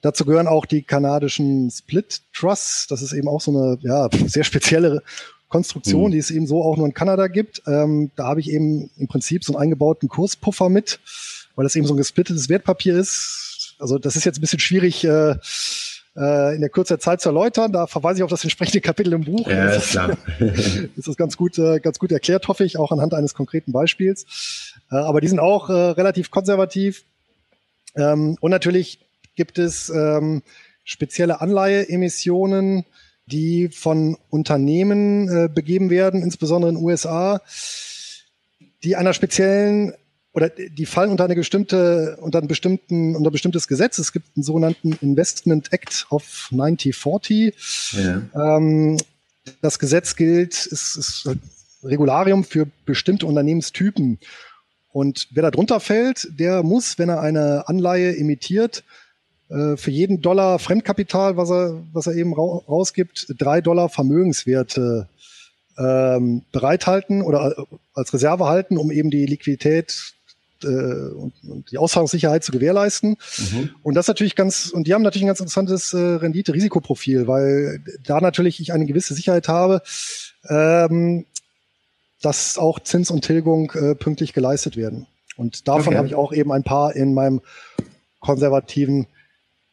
Dazu gehören auch die kanadischen Split Trusts. Das ist eben auch so eine ja, sehr spezielle Konstruktion, mhm. die es eben so auch nur in Kanada gibt. Ähm, da habe ich eben im Prinzip so einen eingebauten Kurspuffer mit, weil das eben so ein gesplittetes Wertpapier ist. Also das ist jetzt ein bisschen schwierig. Äh, äh, in der Kürze der Zeit zu erläutern. Da verweise ich auf das entsprechende Kapitel im Buch. Ja, ist klar. ist das ganz gut, äh, ganz gut erklärt, hoffe ich, auch anhand eines konkreten Beispiels. Äh, aber die sind auch äh, relativ konservativ. Ähm, und natürlich gibt es ähm, spezielle Anleiheemissionen, die von Unternehmen äh, begeben werden, insbesondere in den USA, die einer speziellen oder die fallen unter eine bestimmte, unter einen bestimmten, unter ein bestimmtes Gesetz. Es gibt einen sogenannten Investment Act of 9040. Ja. Ähm, das Gesetz gilt, ist, ist Regularium für bestimmte Unternehmenstypen. Und wer da drunter fällt, der muss, wenn er eine Anleihe emittiert, für jeden Dollar Fremdkapital, was er, was er eben rausgibt, drei Dollar Vermögenswerte ähm, bereithalten oder äh, als Reserve halten, um eben die Liquidität äh, und, und die Auszahlungssicherheit zu gewährleisten. Mhm. Und das natürlich ganz, und die haben natürlich ein ganz interessantes äh, Rendite-Risikoprofil, weil da natürlich ich eine gewisse Sicherheit habe, ähm, dass auch Zins und Tilgung äh, pünktlich geleistet werden. Und davon okay. habe ich auch eben ein paar in meinem konservativen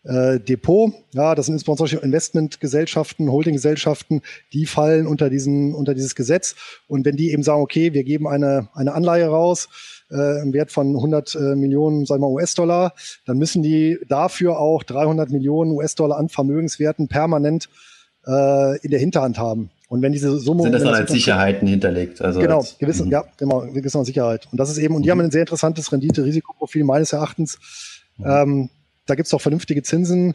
äh, Depot. Ja, das sind insbesondere solche Investmentgesellschaften, Holdinggesellschaften, die fallen unter diesen, unter dieses Gesetz. Und wenn die eben sagen, okay, wir geben eine, eine Anleihe raus, äh, im Wert von 100 äh, Millionen, sagen wir US-Dollar, dann müssen die dafür auch 300 Millionen US-Dollar an Vermögenswerten permanent äh, in der Hinterhand haben. Und wenn diese Summe sind das dann als Sicherheiten hinterlegt, also genau, als, gewisse, mhm. ja, genau, gewisse Sicherheit. Und das ist eben, und die mhm. haben ein sehr interessantes Rendite-Risikoprofil meines Erachtens. Mhm. Ähm, da gibt's auch vernünftige Zinsen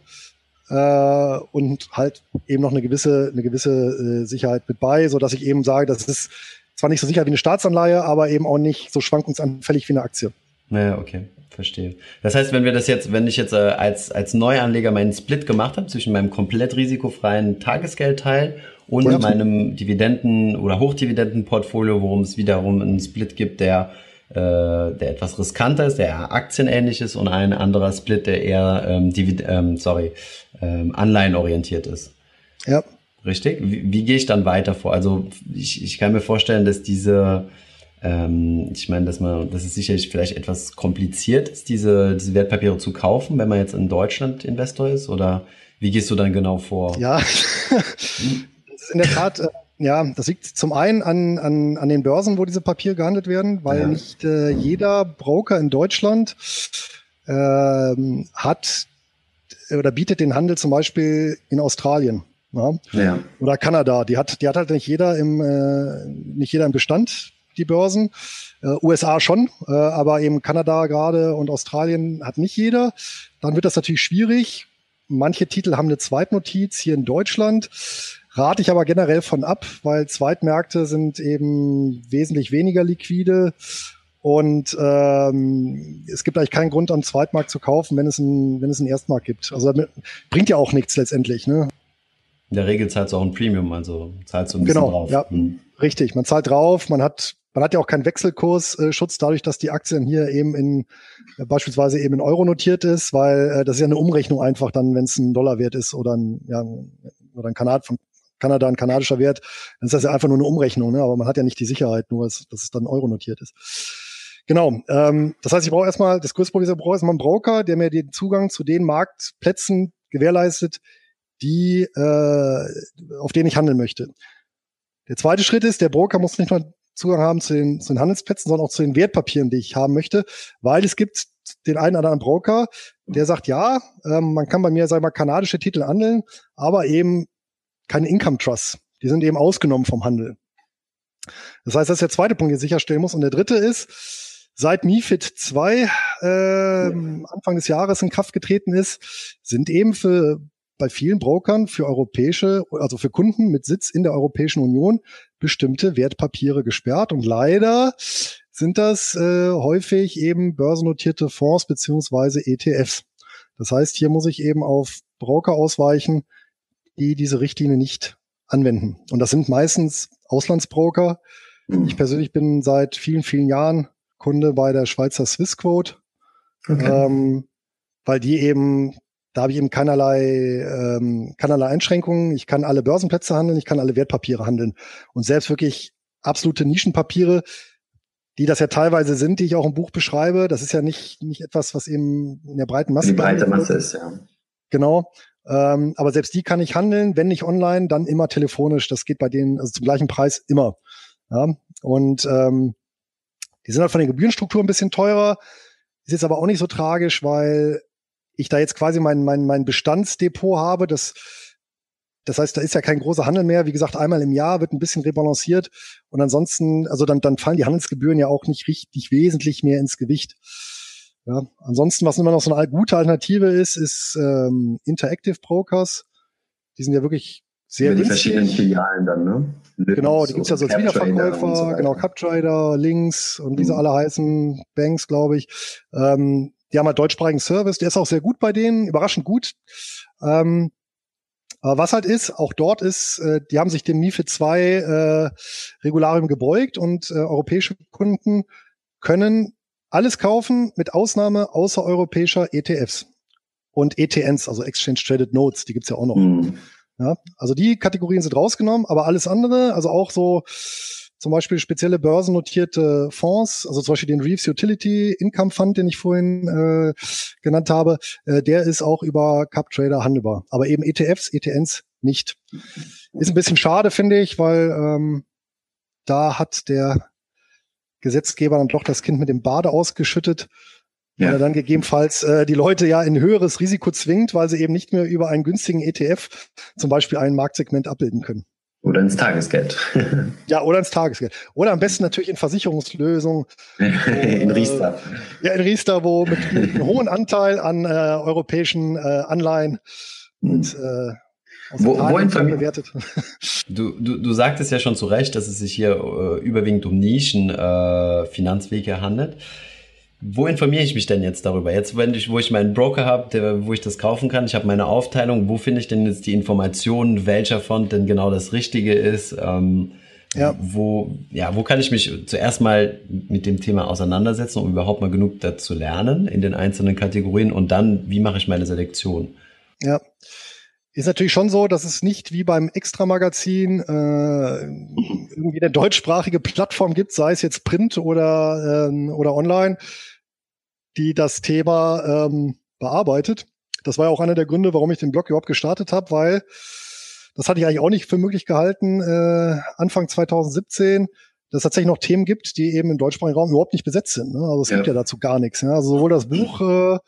äh, und halt eben noch eine gewisse, eine gewisse äh, Sicherheit mit bei, so dass ich eben sage, das ist zwar nicht so sicher wie eine Staatsanleihe, aber eben auch nicht so schwankungsanfällig wie eine Aktie. Naja, okay, verstehe. Das heißt, wenn wir das jetzt, wenn ich jetzt äh, als, als Neuanleger meinen Split gemacht habe zwischen meinem komplett risikofreien Tagesgeldteil und ja. meinem Dividenden- oder Hochdividendenportfolio, worum es wiederum einen Split gibt, der äh, der etwas riskanter ist, der eher aktienähnlich ist und ein anderer Split, der eher ähm, Divid ähm, sorry, ähm, anleihenorientiert ist. Ja. Richtig? Wie, wie gehe ich dann weiter vor? Also ich, ich kann mir vorstellen, dass diese, ähm, ich meine, dass man, das ist sicherlich vielleicht etwas kompliziert ist, diese, diese Wertpapiere zu kaufen, wenn man jetzt in Deutschland Investor ist, oder wie gehst du dann genau vor? Ja, das ist in der Tat, äh, ja, das liegt zum einen an, an, an den Börsen, wo diese Papiere gehandelt werden, weil ja. nicht äh, jeder Broker in Deutschland ähm, hat oder bietet den Handel zum Beispiel in Australien. Ja? ja. Oder Kanada, die hat, die hat halt nicht jeder im, äh, nicht jeder im Bestand, die Börsen. Äh, USA schon, äh, aber eben Kanada gerade und Australien hat nicht jeder. Dann wird das natürlich schwierig. Manche Titel haben eine Zweitnotiz hier in Deutschland. Rate ich aber generell von ab, weil Zweitmärkte sind eben wesentlich weniger liquide und ähm, es gibt eigentlich keinen Grund, am Zweitmarkt zu kaufen, wenn es einen, wenn es einen Erstmarkt gibt. Also bringt ja auch nichts letztendlich. Ne? In der Regel zahlst du auch ein Premium, also zahlst du ein bisschen genau, drauf. Ja, hm. richtig. Man zahlt drauf, man hat, man hat ja auch keinen Wechselkursschutz dadurch, dass die Aktien hier eben in äh, beispielsweise eben in Euro notiert ist, weil äh, das ist ja eine Umrechnung einfach dann, wenn es ein Dollarwert ist oder ein, ja, oder ein Kanad von Kanada ein kanadischer Wert, dann ist das ja einfach nur eine Umrechnung, ne? aber man hat ja nicht die Sicherheit, nur dass, dass es dann Euro notiert ist. Genau. Ähm, das heißt, ich brauche erstmal, das größte Problem ist, ich brauche erstmal einen Broker, der mir den Zugang zu den Marktplätzen gewährleistet, die, äh, auf denen ich handeln möchte. Der zweite Schritt ist, der Broker muss nicht nur Zugang haben zu den, zu den Handelsplätzen, sondern auch zu den Wertpapieren, die ich haben möchte, weil es gibt den einen oder anderen Broker, der sagt, ja, ähm, man kann bei mir, sagen wir mal, kanadische Titel handeln, aber eben keine Income Trusts. Die sind eben ausgenommen vom Handel. Das heißt, das ist der zweite Punkt, den ich sicherstellen muss. Und der dritte ist, seit MIFID 2 äh, Anfang des Jahres in Kraft getreten ist, sind eben für bei vielen Brokern für europäische, also für Kunden mit Sitz in der Europäischen Union bestimmte Wertpapiere gesperrt. Und leider sind das äh, häufig eben börsennotierte Fonds beziehungsweise ETFs. Das heißt, hier muss ich eben auf Broker ausweichen, die diese Richtlinie nicht anwenden. Und das sind meistens Auslandsbroker. Mhm. Ich persönlich bin seit vielen, vielen Jahren Kunde bei der Schweizer Swissquote, okay. ähm, weil die eben, da habe ich eben keinerlei, ähm, keinerlei Einschränkungen. Ich kann alle Börsenplätze handeln, ich kann alle Wertpapiere handeln. Und selbst wirklich absolute Nischenpapiere, die das ja teilweise sind, die ich auch im Buch beschreibe. Das ist ja nicht, nicht etwas, was eben in der breiten Masse. Die breite Masse ist, ja. Genau. Ähm, aber selbst die kann ich handeln, wenn nicht online, dann immer telefonisch. Das geht bei denen also zum gleichen Preis immer. Ja? Und ähm, die sind halt von der Gebührenstruktur ein bisschen teurer. Ist jetzt aber auch nicht so tragisch, weil ich da jetzt quasi mein, mein, mein Bestandsdepot habe. Das, das heißt, da ist ja kein großer Handel mehr. Wie gesagt, einmal im Jahr wird ein bisschen rebalanciert. Und ansonsten, also dann, dann fallen die Handelsgebühren ja auch nicht richtig wesentlich mehr ins Gewicht. Ja, ansonsten, was immer noch so eine gute Alternative ist, ist ähm, Interactive Brokers. Die sind ja wirklich sehr Über die verschiedenen Filialen dann, ne? Lips genau, die gibt's ja so als Wiederverkäufer, so genau, CapTrader, Links und wie sie mhm. alle heißen, Banks, glaube ich. Ähm, die haben halt deutschsprachigen Service, der ist auch sehr gut bei denen, überraschend gut. Ähm, aber was halt ist, auch dort ist, äh, die haben sich dem MIFID 2 äh, Regularium gebeugt und äh, europäische Kunden können alles kaufen mit Ausnahme außereuropäischer ETFs und ETNs, also Exchange Traded Notes, die gibt's ja auch noch. Mhm. Ja, also die Kategorien sind rausgenommen, aber alles andere, also auch so zum Beispiel spezielle börsennotierte Fonds, also zum Beispiel den Reeves Utility Income Fund, den ich vorhin äh, genannt habe, äh, der ist auch über Cup Trader handelbar. Aber eben ETFs, ETNs nicht. Ist ein bisschen schade, finde ich, weil ähm, da hat der Gesetzgeber dann doch das Kind mit dem Bade ausgeschüttet, ja. weil er dann gegebenenfalls äh, die Leute ja in höheres Risiko zwingt, weil sie eben nicht mehr über einen günstigen ETF zum Beispiel ein Marktsegment abbilden können. Oder ins Tagesgeld. ja, oder ins Tagesgeld. Oder am besten natürlich in Versicherungslösungen. in Riester. Äh, ja, in Riester, wo mit, mit einem hohen Anteil an äh, europäischen äh, Anleihen mit äh, wo, wohin bewertet. Du, du, du sagtest ja schon zu Recht, dass es sich hier äh, überwiegend um Nischen äh, Finanzwege handelt. Wo informiere ich mich denn jetzt darüber? Jetzt, wenn ich, wo ich meinen Broker habe, wo ich das kaufen kann, ich habe meine Aufteilung, wo finde ich denn jetzt die Informationen, welcher Fond denn genau das Richtige ist? Ähm, ja. Wo, ja, wo kann ich mich zuerst mal mit dem Thema auseinandersetzen, um überhaupt mal genug dazu lernen in den einzelnen Kategorien und dann, wie mache ich meine Selektion? Ja, ist natürlich schon so, dass es nicht wie beim Extra-Magazin äh, irgendwie eine deutschsprachige Plattform gibt, sei es jetzt Print oder, ähm, oder online, die das Thema ähm, bearbeitet. Das war ja auch einer der Gründe, warum ich den Blog überhaupt gestartet habe, weil das hatte ich eigentlich auch nicht für möglich gehalten, äh, Anfang 2017, dass es tatsächlich noch Themen gibt, die eben im deutschsprachigen Raum überhaupt nicht besetzt sind. Ne? Also es ja. gibt ja dazu gar nichts. Ne? Also sowohl das Buch äh,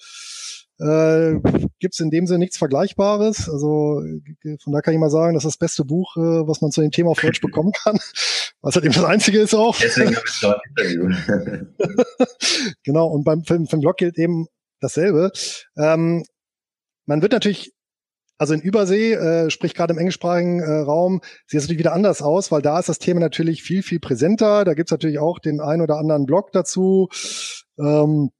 äh, gibt es in dem Sinne nichts Vergleichbares. Also von da kann ich mal sagen, das ist das beste Buch, äh, was man zu dem Thema auf Deutsch bekommen kann. Was halt eben das Einzige ist auch. Deswegen habe ich dort Interview. genau, und beim Film, Film Blog gilt eben dasselbe. Ähm, man wird natürlich also in Übersee, äh, sprich gerade im englischsprachigen äh, Raum, sieht es natürlich wieder anders aus, weil da ist das Thema natürlich viel, viel präsenter. Da gibt's natürlich auch den ein oder anderen Blog dazu. Ähm,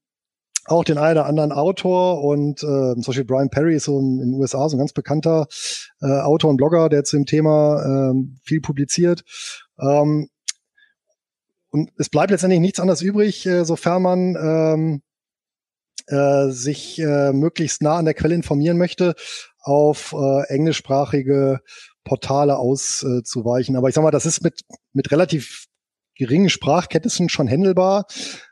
auch den einen oder anderen Autor und äh, zum Beispiel Brian Perry ist so in, in den USA so ein ganz bekannter äh, Autor und Blogger, der zu dem Thema äh, viel publiziert. Ähm, und es bleibt letztendlich nichts anderes übrig, äh, sofern man ähm, äh, sich äh, möglichst nah an der Quelle informieren möchte, auf äh, englischsprachige Portale auszuweichen. Aber ich sag mal, das ist mit, mit relativ geringen Sprachkenntnissen schon handelbar.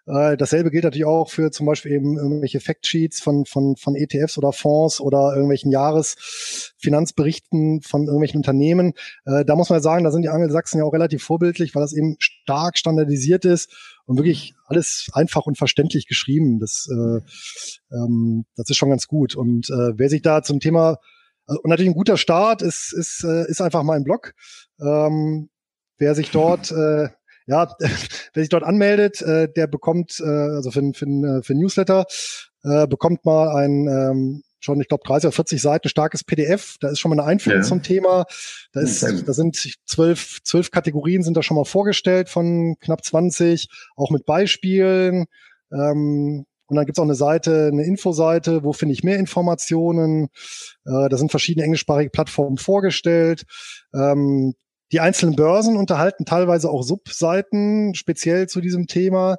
Äh, dasselbe gilt natürlich auch für zum Beispiel eben irgendwelche Factsheets von, von, von ETFs oder Fonds oder irgendwelchen Jahresfinanzberichten von irgendwelchen Unternehmen. Äh, da muss man sagen, da sind die Angelsachsen ja auch relativ vorbildlich, weil das eben stark standardisiert ist und wirklich alles einfach und verständlich geschrieben. Das, äh, ähm, das ist schon ganz gut. Und äh, wer sich da zum Thema äh, und natürlich ein guter Start ist, ist, äh, ist einfach mein Blog. Ähm, wer sich dort äh, ja, wer sich dort anmeldet, äh, der bekommt, äh, also für, für, äh, für Newsletter, äh, bekommt mal ein ähm, schon, ich glaube, 30 oder 40 Seiten starkes PDF. Da ist schon mal eine Einführung ja. zum Thema. Da, ist, da sind zwölf, zwölf Kategorien sind da schon mal vorgestellt von knapp 20, auch mit Beispielen. Ähm, und dann gibt's auch eine Seite, eine Infoseite, wo finde ich mehr Informationen. Äh, da sind verschiedene englischsprachige Plattformen vorgestellt. Ähm, die einzelnen Börsen unterhalten teilweise auch Subseiten speziell zu diesem Thema.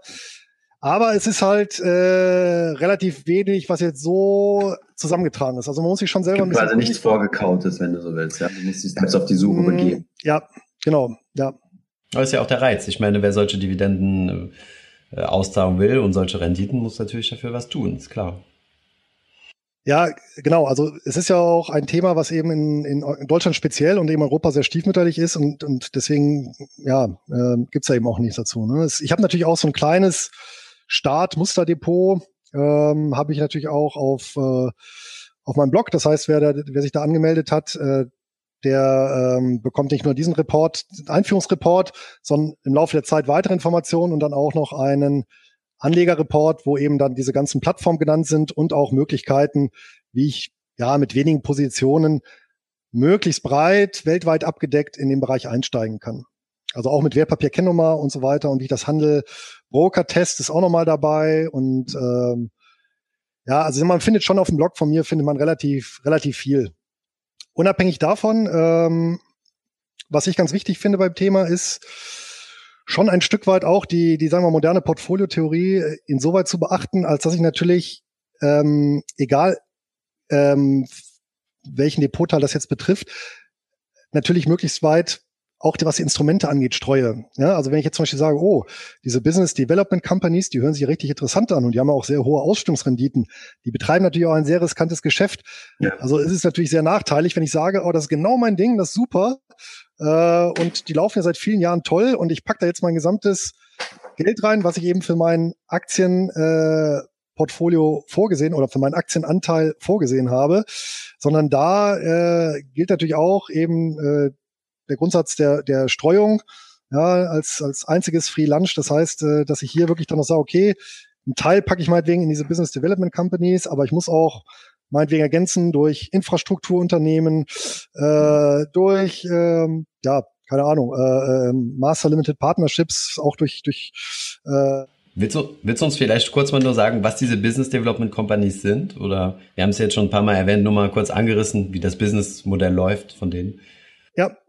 Aber es ist halt äh, relativ wenig, was jetzt so zusammengetragen ist. Also man muss sich schon selber ein bisschen. Also nichts vorgekautes, wenn du so willst. Ja? Du musst dich selbst auf die Suche mm, begeben. Ja, genau. Ja. Das ist ja auch der Reiz. Ich meine, wer solche Dividenden äh, auszahlen will und solche Renditen, muss natürlich dafür was tun, ist klar. Ja, genau. Also es ist ja auch ein Thema, was eben in, in Deutschland speziell und eben Europa sehr stiefmütterlich ist und, und deswegen ja äh, gibt da eben auch nichts dazu. Ne? Ich habe natürlich auch so ein kleines Start-Musterdepot, ähm, habe ich natürlich auch auf, äh, auf meinem Blog. Das heißt, wer, da, wer sich da angemeldet hat, äh, der ähm, bekommt nicht nur diesen Report, Einführungsreport, sondern im Laufe der Zeit weitere Informationen und dann auch noch einen Anlegerreport, wo eben dann diese ganzen Plattformen genannt sind und auch Möglichkeiten, wie ich ja mit wenigen Positionen möglichst breit, weltweit abgedeckt in den Bereich einsteigen kann. Also auch mit Wertpapierkennnummer und so weiter und wie ich das handle. Broker-Test ist auch nochmal dabei und ähm, ja, also man findet schon auf dem Blog von mir findet man relativ relativ viel. Unabhängig davon, ähm, was ich ganz wichtig finde beim Thema ist, schon ein Stück weit auch die, die sagen wir moderne Portfoliotheorie äh, insoweit zu beachten, als dass ich natürlich, ähm, egal ähm, welchen Depotteil das jetzt betrifft, natürlich möglichst weit auch was die Instrumente angeht, streue. Ja, also wenn ich jetzt zum Beispiel sage, oh, diese Business Development Companies, die hören sich richtig interessant an und die haben auch sehr hohe Ausstellungsrenditen. Die betreiben natürlich auch ein sehr riskantes Geschäft. Ja. Also es ist natürlich sehr nachteilig, wenn ich sage, oh, das ist genau mein Ding, das ist super. Äh, und die laufen ja seit vielen Jahren toll und ich pack da jetzt mein gesamtes Geld rein, was ich eben für mein Aktienportfolio äh, vorgesehen oder für meinen Aktienanteil vorgesehen habe, sondern da äh, gilt natürlich auch eben äh, der Grundsatz der, der Streuung ja, als, als einziges Free Lunch. Das heißt, äh, dass ich hier wirklich dann noch sage, okay, einen Teil packe ich meinetwegen in diese Business Development Companies, aber ich muss auch meinetwegen ergänzen durch Infrastrukturunternehmen, äh, durch, ähm, ja, keine Ahnung, äh, äh, Master Limited Partnerships, auch durch, durch äh, Willst du, willst du uns vielleicht kurz mal nur sagen, was diese Business Development Companies sind? Oder wir haben es jetzt schon ein paar Mal erwähnt, nur mal kurz angerissen, wie das Businessmodell läuft von denen.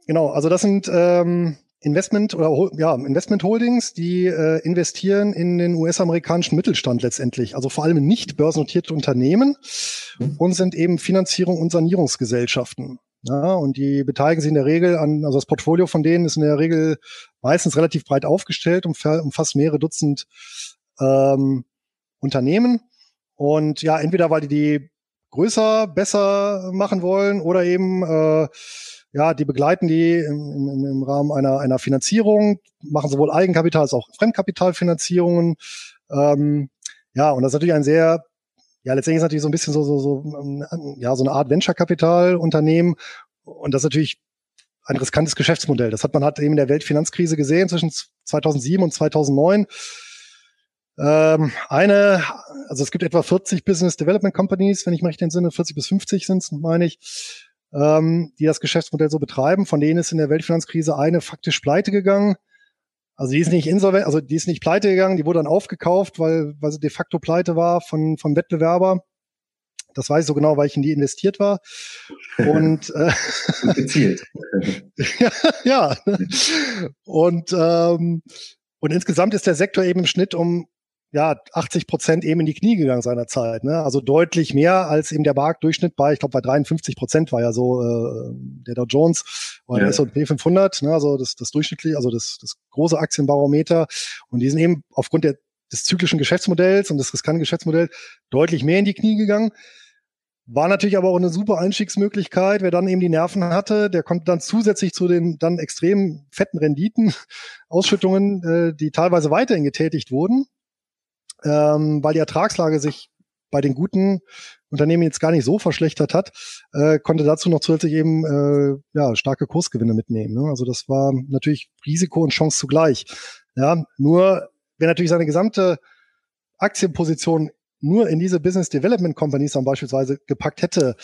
Genau. Also das sind ähm, Investment oder ja, Investment Holdings, die äh, investieren in den US-amerikanischen Mittelstand letztendlich, also vor allem nicht börsennotierte Unternehmen und sind eben Finanzierung und Sanierungsgesellschaften. Ja, und die beteiligen sich in der Regel an, also das Portfolio von denen ist in der Regel meistens relativ breit aufgestellt, umfasst mehrere Dutzend ähm, Unternehmen. Und ja, entweder weil die die größer, besser machen wollen oder eben äh, ja, die begleiten die im, im, im Rahmen einer, einer Finanzierung, machen sowohl Eigenkapital als auch Fremdkapitalfinanzierungen. Ähm, ja, und das ist natürlich ein sehr, ja, letztendlich ist natürlich so ein bisschen so, so, so, ähm, ja, so eine Art Venture-Kapital-Unternehmen. Und das ist natürlich ein riskantes Geschäftsmodell. Das hat man hat eben in der Weltfinanzkrise gesehen zwischen 2007 und 2009. Ähm, eine, also es gibt etwa 40 Business Development Companies, wenn ich mich recht entsinne, 40 bis 50 sind es, meine ich ähm, die das Geschäftsmodell so betreiben. Von denen ist in der Weltfinanzkrise eine faktisch pleite gegangen. Also die ist nicht insolvent, also die ist nicht pleite gegangen, die wurde dann aufgekauft, weil, weil sie de facto pleite war von, vom Wettbewerber. Das weiß ich so genau, weil ich in die investiert war. Und äh, gezielt. ja, ja. Und, ähm, und insgesamt ist der Sektor eben im Schnitt um ja 80 Prozent eben in die Knie gegangen seiner Zeit. Ne? Also deutlich mehr als eben der Marktdurchschnitt bei, ich glaube bei 53 Prozent war ja so äh, der Dow Jones oder ja. der S&P 500, ne? also das, das durchschnittliche, also das, das große Aktienbarometer. Und die sind eben aufgrund der, des zyklischen Geschäftsmodells und des riskanten Geschäftsmodells deutlich mehr in die Knie gegangen. War natürlich aber auch eine super Einstiegsmöglichkeit. Wer dann eben die Nerven hatte, der konnte dann zusätzlich zu den dann extrem fetten Renditen, Ausschüttungen, äh, die teilweise weiterhin getätigt wurden, ähm, weil die Ertragslage sich bei den guten Unternehmen jetzt gar nicht so verschlechtert hat, äh, konnte dazu noch zusätzlich eben äh, ja, starke Kursgewinne mitnehmen. Ne? Also das war natürlich Risiko und Chance zugleich. Ja, nur wer natürlich seine gesamte Aktienposition nur in diese Business Development Companies dann beispielsweise gepackt hätte,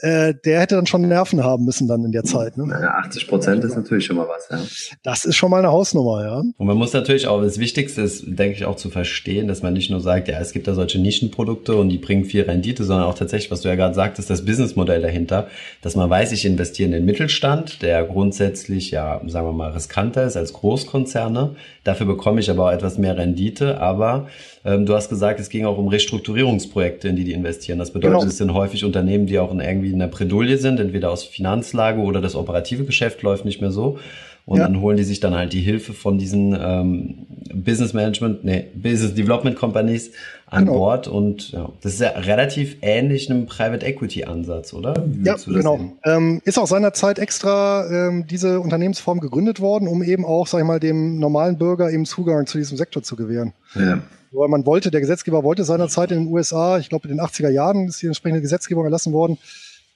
äh, der hätte dann schon Nerven haben müssen dann in der Zeit. Ne? Ja, 80 Prozent ist natürlich schon mal was, ja. Das ist schon mal eine Hausnummer, ja. Und man muss natürlich auch, das Wichtigste ist, denke ich, auch zu verstehen, dass man nicht nur sagt, ja, es gibt da solche Nischenprodukte und die bringen viel Rendite, sondern auch tatsächlich, was du ja gerade sagtest, das Businessmodell dahinter, dass man weiß, ich investiere in den Mittelstand, der grundsätzlich, ja, sagen wir mal, riskanter ist als Großkonzerne. Dafür bekomme ich aber auch etwas mehr Rendite, aber du hast gesagt, es ging auch um Restrukturierungsprojekte, in die die investieren. Das bedeutet, genau. es sind häufig Unternehmen, die auch in irgendwie in der Bredouille sind, entweder aus Finanzlage oder das operative Geschäft läuft nicht mehr so. Und ja. dann holen die sich dann halt die Hilfe von diesen ähm, Business Management, nee, Business Development Companies an genau. Bord. Und ja, das ist ja relativ ähnlich einem Private Equity Ansatz, oder? ja, genau. Ähm, ist auch seinerzeit extra ähm, diese Unternehmensform gegründet worden, um eben auch, sag ich mal, dem normalen Bürger eben Zugang zu diesem Sektor zu gewähren. Ja. Weil man wollte, der Gesetzgeber wollte seinerzeit in den USA, ich glaube in den 80er Jahren ist die entsprechende Gesetzgebung erlassen worden,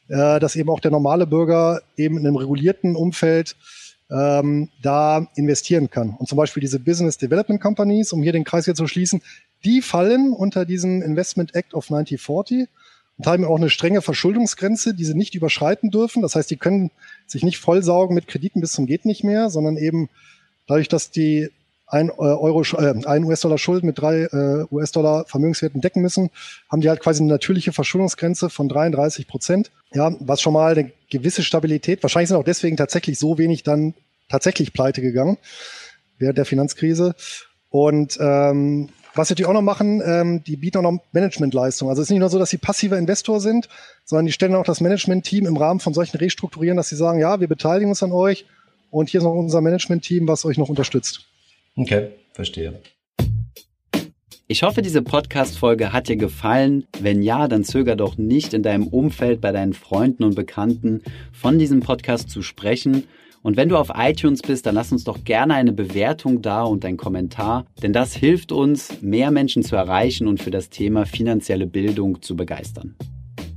äh, dass eben auch der normale Bürger eben in einem regulierten Umfeld ähm, da investieren kann. Und zum Beispiel diese Business Development Companies, um hier den Kreis jetzt zu schließen, die fallen unter diesen Investment Act of 1940 und haben auch eine strenge Verschuldungsgrenze, die sie nicht überschreiten dürfen. Das heißt, die können sich nicht vollsaugen mit Krediten bis zum geht nicht mehr, sondern eben dadurch, dass die ein äh, Euro, äh, ein US-Dollar Schulden mit drei äh, US-Dollar Vermögenswerten decken müssen, haben die halt quasi eine natürliche Verschuldungsgrenze von 33 Prozent. Ja, was schon mal eine gewisse Stabilität. Wahrscheinlich sind auch deswegen tatsächlich so wenig dann tatsächlich pleite gegangen während der Finanzkrise. Und ähm, was sie auch noch machen, ähm, die bieten auch noch Managementleistungen. Also es ist nicht nur so, dass sie passiver Investor sind, sondern die stellen auch das Management-Team im Rahmen von solchen Restrukturieren, dass sie sagen, ja, wir beteiligen uns an euch und hier ist noch unser Management-Team, was euch noch unterstützt. Okay, verstehe. Ich hoffe, diese Podcast-Folge hat dir gefallen. Wenn ja, dann zöger doch nicht in deinem Umfeld bei deinen Freunden und Bekannten von diesem Podcast zu sprechen. Und wenn du auf iTunes bist, dann lass uns doch gerne eine Bewertung da und einen Kommentar, denn das hilft uns, mehr Menschen zu erreichen und für das Thema finanzielle Bildung zu begeistern.